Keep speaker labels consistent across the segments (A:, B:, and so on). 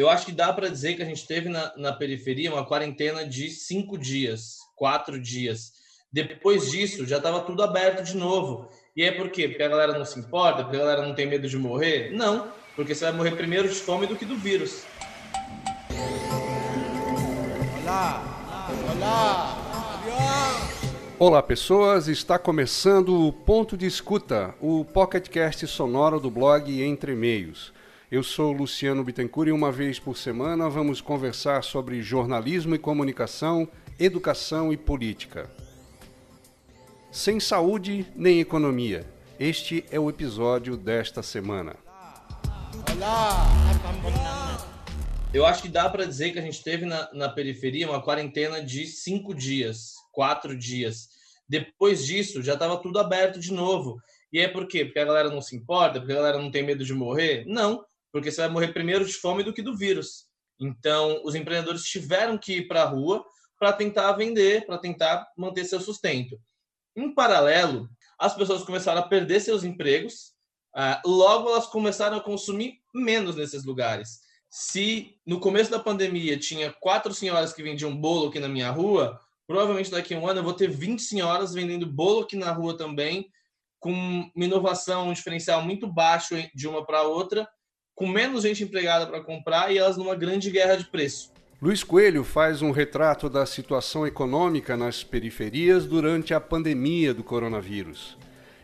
A: Eu acho que dá para dizer que a gente teve na, na periferia uma quarentena de cinco dias, quatro dias. Depois disso, já estava tudo aberto de novo. E é por quê? Porque a galera não se importa? Porque a galera não tem medo de morrer? Não, porque você vai morrer primeiro de fome do que do vírus.
B: Olá! Olá!
C: Olá, pessoas! Está começando o Ponto de Escuta, o pocketcast sonoro do blog Entre Meios. Eu sou Luciano Bittencourt e uma vez por semana vamos conversar sobre jornalismo e comunicação, educação e política. Sem saúde nem economia. Este é o episódio desta semana.
A: Eu acho que dá para dizer que a gente teve na, na periferia uma quarentena de cinco dias, quatro dias. Depois disso, já estava tudo aberto de novo. E é por quê? Porque a galera não se importa? Porque a galera não tem medo de morrer? Não porque você vai morrer primeiro de fome do que do vírus. Então, os empreendedores tiveram que ir para a rua para tentar vender, para tentar manter seu sustento. Em paralelo, as pessoas começaram a perder seus empregos, uh, logo elas começaram a consumir menos nesses lugares. Se no começo da pandemia tinha quatro senhoras que vendiam bolo aqui na minha rua, provavelmente daqui a um ano eu vou ter 20 senhoras vendendo bolo aqui na rua também, com uma inovação, um diferencial muito baixo de uma para outra, com menos gente empregada para comprar e elas numa grande guerra de preço.
C: Luiz Coelho faz um retrato da situação econômica nas periferias durante a pandemia do coronavírus.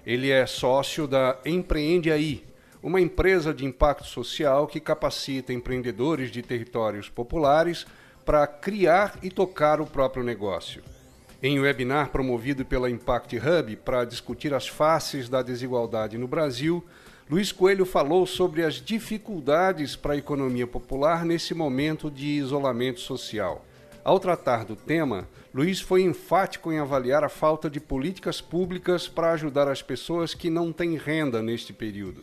C: Ele é sócio da Empreende Aí, uma empresa de impacto social que capacita empreendedores de territórios populares para criar e tocar o próprio negócio. Em webinar promovido pela Impact Hub para discutir as faces da desigualdade no Brasil, Luiz Coelho falou sobre as dificuldades para a economia popular nesse momento de isolamento social. Ao tratar do tema, Luiz foi enfático em avaliar a falta de políticas públicas para ajudar as pessoas que não têm renda neste período.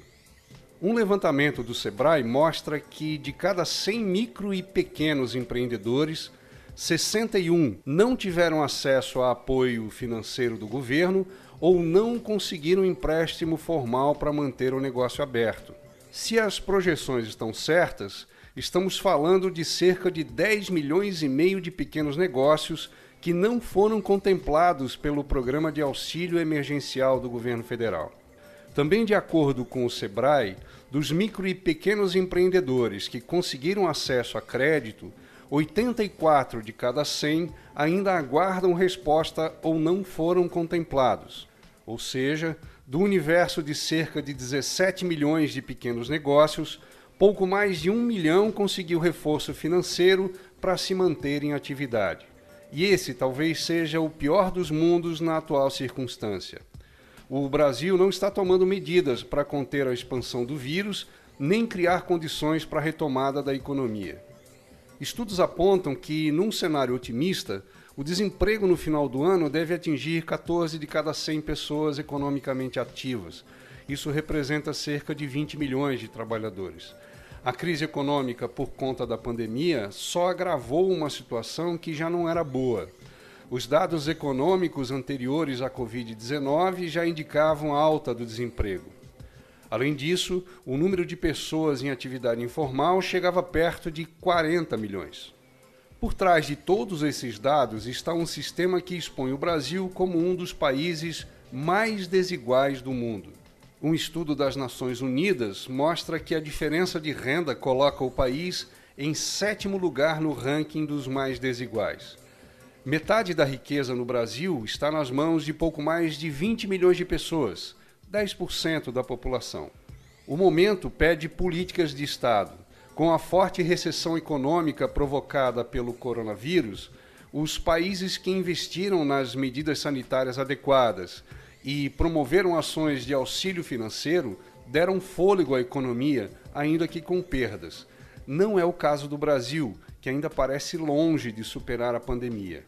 C: Um levantamento do Sebrae mostra que de cada 100 micro e pequenos empreendedores, 61 não tiveram acesso a apoio financeiro do governo ou não conseguiram um empréstimo formal para manter o negócio aberto. Se as projeções estão certas, estamos falando de cerca de 10 milhões e meio de pequenos negócios que não foram contemplados pelo programa de auxílio emergencial do governo federal. Também de acordo com o Sebrae, dos micro e pequenos empreendedores que conseguiram acesso a crédito, 84 de cada 100 ainda aguardam resposta ou não foram contemplados ou seja, do universo de cerca de 17 milhões de pequenos negócios, pouco mais de um milhão conseguiu reforço financeiro para se manter em atividade. E esse talvez seja o pior dos mundos na atual circunstância. O Brasil não está tomando medidas para conter a expansão do vírus, nem criar condições para a retomada da economia. Estudos apontam que, num cenário otimista, o desemprego no final do ano deve atingir 14 de cada 100 pessoas economicamente ativas. Isso representa cerca de 20 milhões de trabalhadores. A crise econômica por conta da pandemia só agravou uma situação que já não era boa. Os dados econômicos anteriores à Covid-19 já indicavam alta do desemprego. Além disso, o número de pessoas em atividade informal chegava perto de 40 milhões. Por trás de todos esses dados está um sistema que expõe o Brasil como um dos países mais desiguais do mundo. Um estudo das Nações Unidas mostra que a diferença de renda coloca o país em sétimo lugar no ranking dos mais desiguais. Metade da riqueza no Brasil está nas mãos de pouco mais de 20 milhões de pessoas, 10% da população. O momento pede políticas de Estado com a forte recessão econômica provocada pelo coronavírus, os países que investiram nas medidas sanitárias adequadas e promoveram ações de auxílio financeiro deram fôlego à economia, ainda que com perdas. Não é o caso do Brasil, que ainda parece longe de superar a pandemia.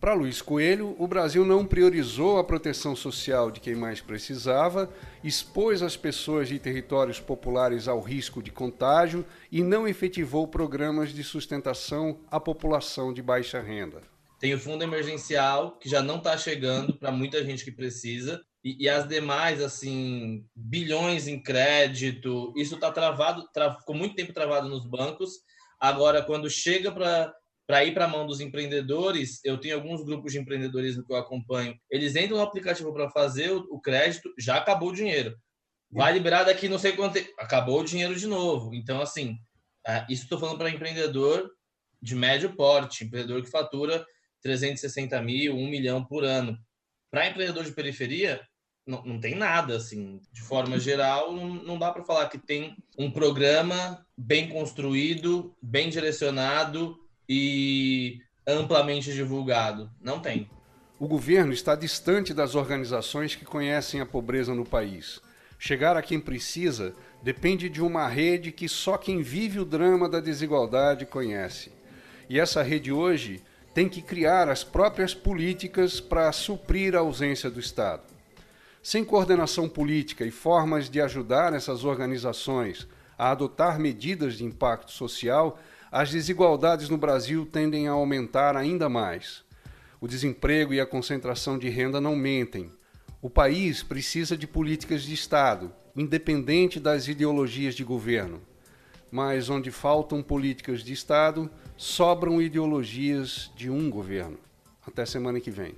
C: Para Luiz Coelho, o Brasil não priorizou a proteção social de quem mais precisava, expôs as pessoas de territórios populares ao risco de contágio e não efetivou programas de sustentação à população de baixa renda.
A: Tem o fundo emergencial, que já não está chegando para muita gente que precisa. e, e as demais, assim, bilhões em crédito, isso está travado, tra, ficou muito tempo travado nos bancos. Agora, quando chega para para ir para a mão dos empreendedores, eu tenho alguns grupos de empreendedorismo que eu acompanho. Eles entram no aplicativo para fazer o, crédito, já acabou o dinheiro. Vai liberar daqui não sei quanto tempo, acabou o dinheiro de novo. Então, assim, é, isso estou falando para empreendedor de médio porte, empreendedor que fatura 360 mil, 1 milhão por ano. Para empreendedor de periferia, não, não tem nada, assim. De forma geral, não, não dá para falar que tem um programa bem construído, bem direcionado e amplamente divulgado. Não tem.
C: O governo está distante das organizações que conhecem a pobreza no país. Chegar a quem precisa depende de uma rede que só quem vive o drama da desigualdade conhece. E essa rede hoje tem que criar as próprias políticas para suprir a ausência do Estado. Sem coordenação política e formas de ajudar essas organizações a adotar medidas de impacto social, as desigualdades no Brasil tendem a aumentar ainda mais. O desemprego e a concentração de renda não mentem. O país precisa de políticas de Estado, independente das ideologias de governo. Mas onde faltam políticas de Estado, sobram ideologias de um governo. Até semana que vem.